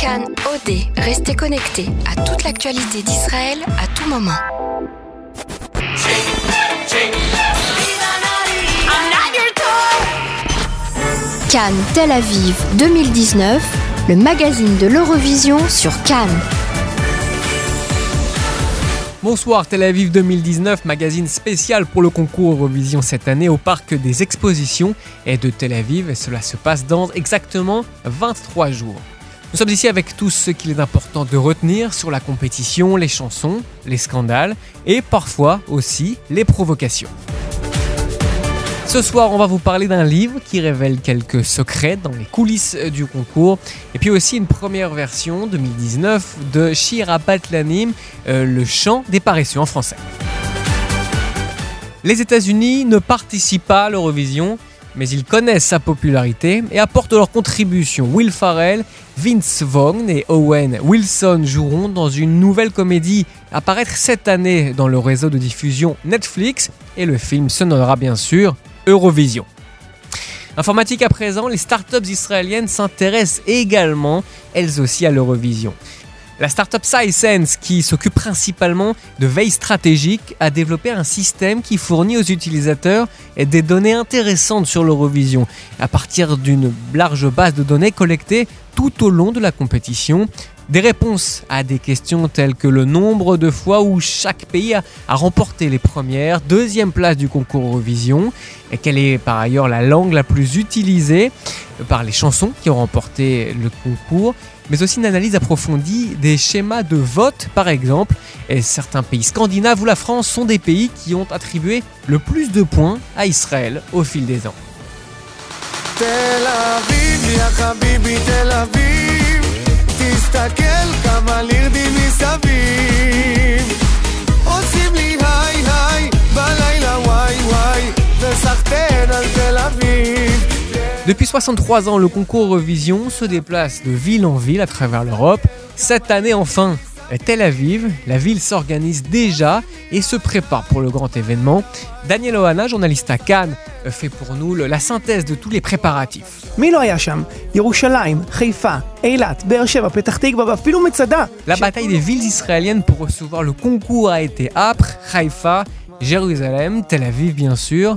Cannes OD, restez connectés à toute l'actualité d'Israël à tout moment. Cannes Tel Aviv 2019, le magazine de l'Eurovision sur Cannes. Bonsoir Tel Aviv 2019, magazine spécial pour le concours Eurovision cette année au parc des expositions et de Tel Aviv et cela se passe dans exactement 23 jours. Nous sommes ici avec tout ce qu'il est important de retenir sur la compétition, les chansons, les scandales et parfois aussi les provocations. Ce soir, on va vous parler d'un livre qui révèle quelques secrets dans les coulisses du concours. Et puis aussi une première version 2019 de Shira Batlanim, euh, le chant des paresseux en français. Les États-Unis ne participent pas à l'Eurovision, mais ils connaissent sa popularité et apportent leur contribution. Will Farrell, Vince Vaughn et Owen Wilson joueront dans une nouvelle comédie à paraître cette année dans le réseau de diffusion Netflix et le film se nommera bien sûr Eurovision. Informatique à présent, les startups israéliennes s'intéressent également, elles aussi, à l'Eurovision. La startup SciSense, qui s'occupe principalement de veille stratégique, a développé un système qui fournit aux utilisateurs des données intéressantes sur l'Eurovision, à partir d'une large base de données collectées tout au long de la compétition. Des réponses à des questions telles que le nombre de fois où chaque pays a, remporté les premières, deuxième place du concours Eurovision, et quelle est par ailleurs la langue la plus utilisée par les chansons qui ont remporté le concours, mais aussi une analyse approfondie des schémas de vote par exemple. Et certains pays scandinaves ou la France sont des pays qui ont attribué le plus de points à Israël au fil des ans. Depuis 63 ans, le concours Eurovision se déplace de ville en ville à travers l'Europe. Cette année enfin, Tel Aviv, la ville s'organise déjà et se prépare pour le grand événement. Daniel Ohana, journaliste à Cannes, fait pour nous la synthèse de tous les préparatifs. La bataille des villes israéliennes pour recevoir le concours a été âpre, Haïfa, Jérusalem, Tel Aviv bien sûr,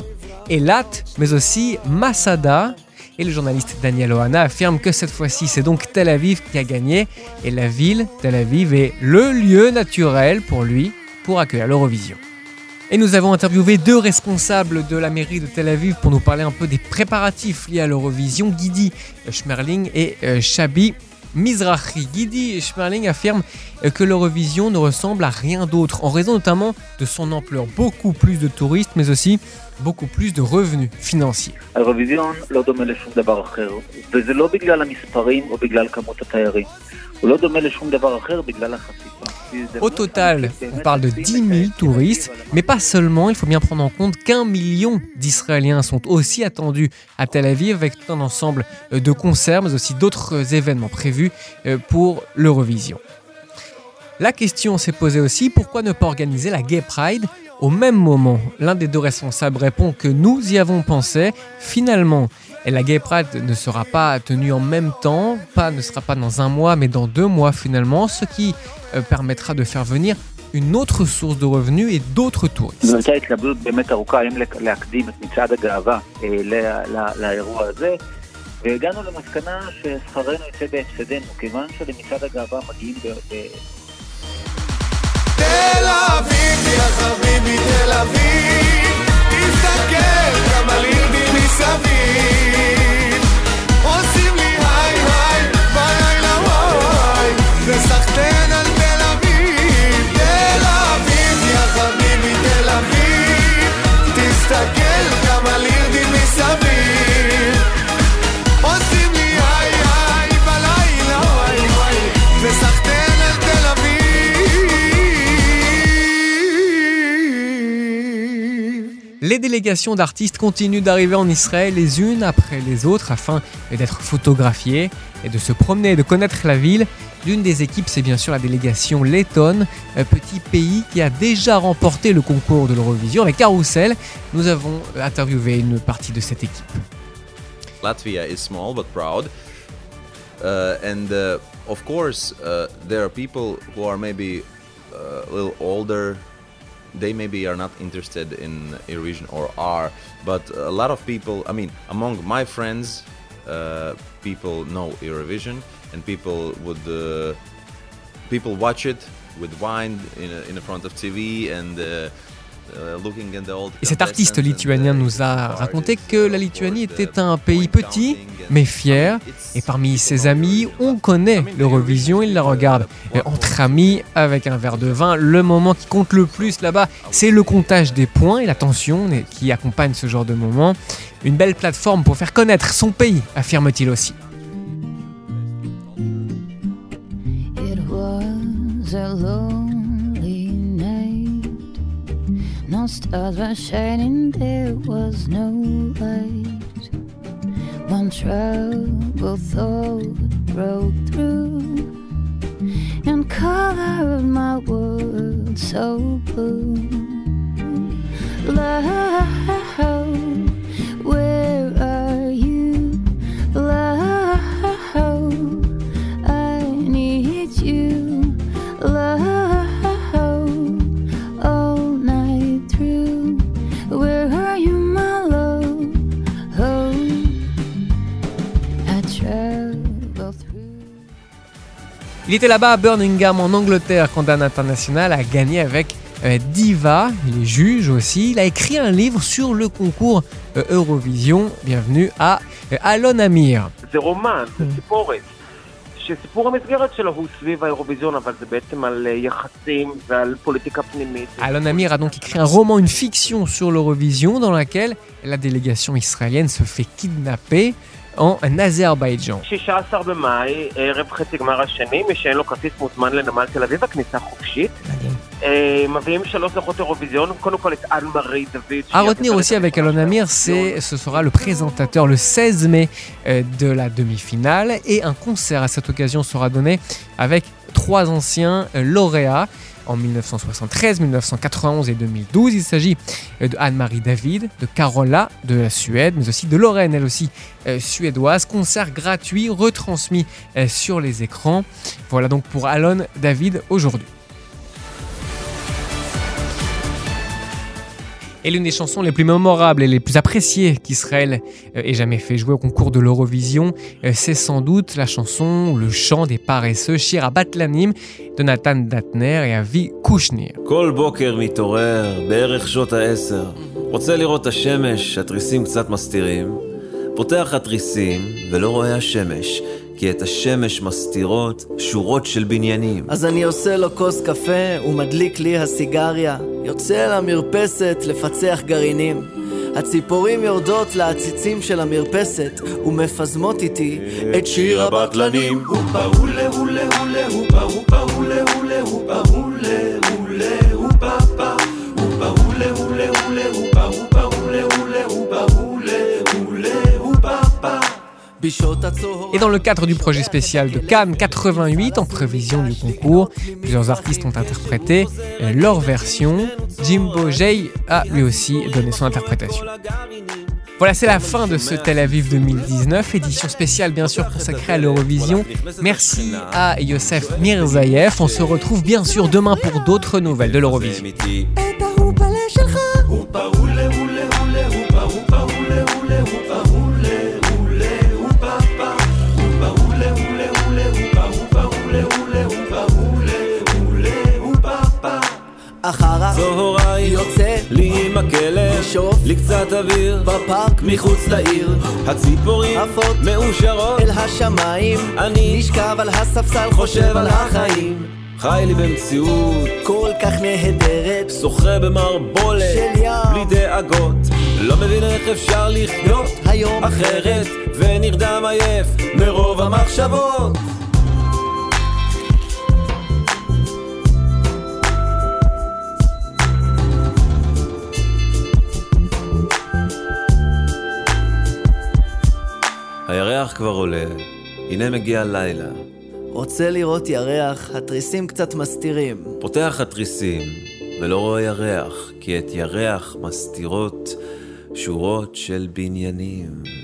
Elat, mais aussi Masada, le journaliste Daniel Ohana affirme que cette fois-ci, c'est donc Tel Aviv qui a gagné. Et la ville, Tel Aviv, est le lieu naturel pour lui pour accueillir l'Eurovision. Et nous avons interviewé deux responsables de la mairie de Tel Aviv pour nous parler un peu des préparatifs liés à l'Eurovision, Guidi Schmerling et euh, Shabi Mizrahi. Guidi Schmerling affirme euh, que l'Eurovision ne ressemble à rien d'autre, en raison notamment de son ampleur, beaucoup plus de touristes, mais aussi beaucoup plus de revenus financiers. Au total, on parle de 10 000 touristes, mais pas seulement, il faut bien prendre en compte qu'un million d'Israéliens sont aussi attendus à Tel Aviv avec tout un ensemble de concerts, mais aussi d'autres événements prévus euh, pour l'Eurovision. La question s'est posée aussi, pourquoi ne pas organiser la Gay Pride au même moment L'un des deux responsables répond que nous y avons pensé. Finalement, la Gay Pride ne sera pas tenue en même temps, pas, ne sera pas dans un mois, mais dans deux mois finalement, ce qui euh, permettra de faire venir une autre source de revenus et d'autres touristes. תל אביב, יא חביבי תל אביב. תסתכל על עיר מסביב Les délégations d'artistes continuent d'arriver en Israël les unes après les autres afin d'être photographiées et de se promener et de connaître la ville. L'une des équipes, c'est bien sûr la délégation lettonne, un petit pays qui a déjà remporté le concours de l'Eurovision avec Carousel. Nous avons interviewé une partie de cette équipe. Latvia is small but proud. uh, and uh, of course uh, there are people who are maybe a little older they maybe are not interested in Eurovision or are, but a lot of people, I mean, among my friends, uh, people know Eurovision and people would, uh, people watch it with wine in, in front of TV and uh, Et cet artiste lituanien nous a raconté que la Lituanie était un pays petit mais fier. Et parmi ses amis, on connaît l'Eurovision, il la regarde entre amis avec un verre de vin. Le moment qui compte le plus là-bas, c'est le comptage des points et la tension qui accompagne ce genre de moment. Une belle plateforme pour faire connaître son pays, affirme-t-il aussi. Stars were shining, there was no light. One troubled thought broke through and colored my world so blue. Love, Il était là-bas à Birmingham en Angleterre quand Dan International a gagné avec euh, Diva, il est juge aussi. Il a écrit un livre sur le concours euh, Eurovision. Bienvenue à euh, Alon Amir. זה רומן, זה סיפורת. שסיפור המסגרת שלו הוא סביב האירוויזיון, אבל זה בעצם על יחסים ועל פוליטיקה פנימית. Alon Amir a donc écrit un roman, une fiction sur l'Eurovision dans laquelle la délégation israélienne se fait kidnapper. en Azerbaïdjan. À retenir aussi avec Alon Amir, ce sera le présentateur le 16 mai euh, de la demi-finale et un concert à cette occasion sera donné avec trois anciens euh, lauréats en 1973, 1991 et 2012. Il s'agit euh, de Anne-Marie David, de Carola de la Suède, mais aussi de Lorraine, elle aussi euh, suédoise. Concert gratuit retransmis euh, sur les écrans. Voilà donc pour Alon David aujourd'hui. Et l'une des chansons les plus mémorables et les plus appréciées qu'Israël euh, ait jamais fait jouer au concours de l'Eurovision, euh, c'est sans doute la chanson ou le chant des paresseux Shir Batlanim de Nathan Datner et Avi Kushnir. כל בוקר מתעורר בערך שעות העשר, רוצה לראות את השמש, התריסים קצת מסתירים, פותח התריסים ולא רואה השמש. כי את השמש מסתירות שורות של בניינים. אז אני עושה לו כוס קפה ומדליק לי הסיגריה. יוצא למרפסת לפצח גרעינים. הציפורים יורדות לעציצים של המרפסת ומפזמות איתי את שיר הבטלנים. הופה הולה הולה הולה הופה הופה הולה הולה הופה הולה Et dans le cadre du projet spécial de Cannes 88, en prévision du concours, plusieurs artistes ont interprété leur version. Jimbo Jay a lui aussi donné son interprétation. Voilà, c'est la fin de ce Tel Aviv 2019, édition spéciale bien sûr consacrée à l'Eurovision. Merci à Youssef Mirzaïev. On se retrouve bien sûr demain pour d'autres nouvelles de l'Eurovision. לי עם הכלב לשאוף לי קצת אוויר בפארק מחוץ לעיר. הציפורים עפות מאושרות. אל השמיים. אני נשכב על הספסל חושב על החיים. חי לי במציאות כל כך נהדרת. שוחה במערבולת של ים בלי דאגות. לא מבין איך אפשר לחיות היום. אחרת ונרדם עייף מרוב המחשבות הירח כבר עולה, הנה מגיע לילה. רוצה לראות ירח, התריסים קצת מסתירים. פותח התריסים, ולא רואה ירח, כי את ירח מסתירות שורות של בניינים.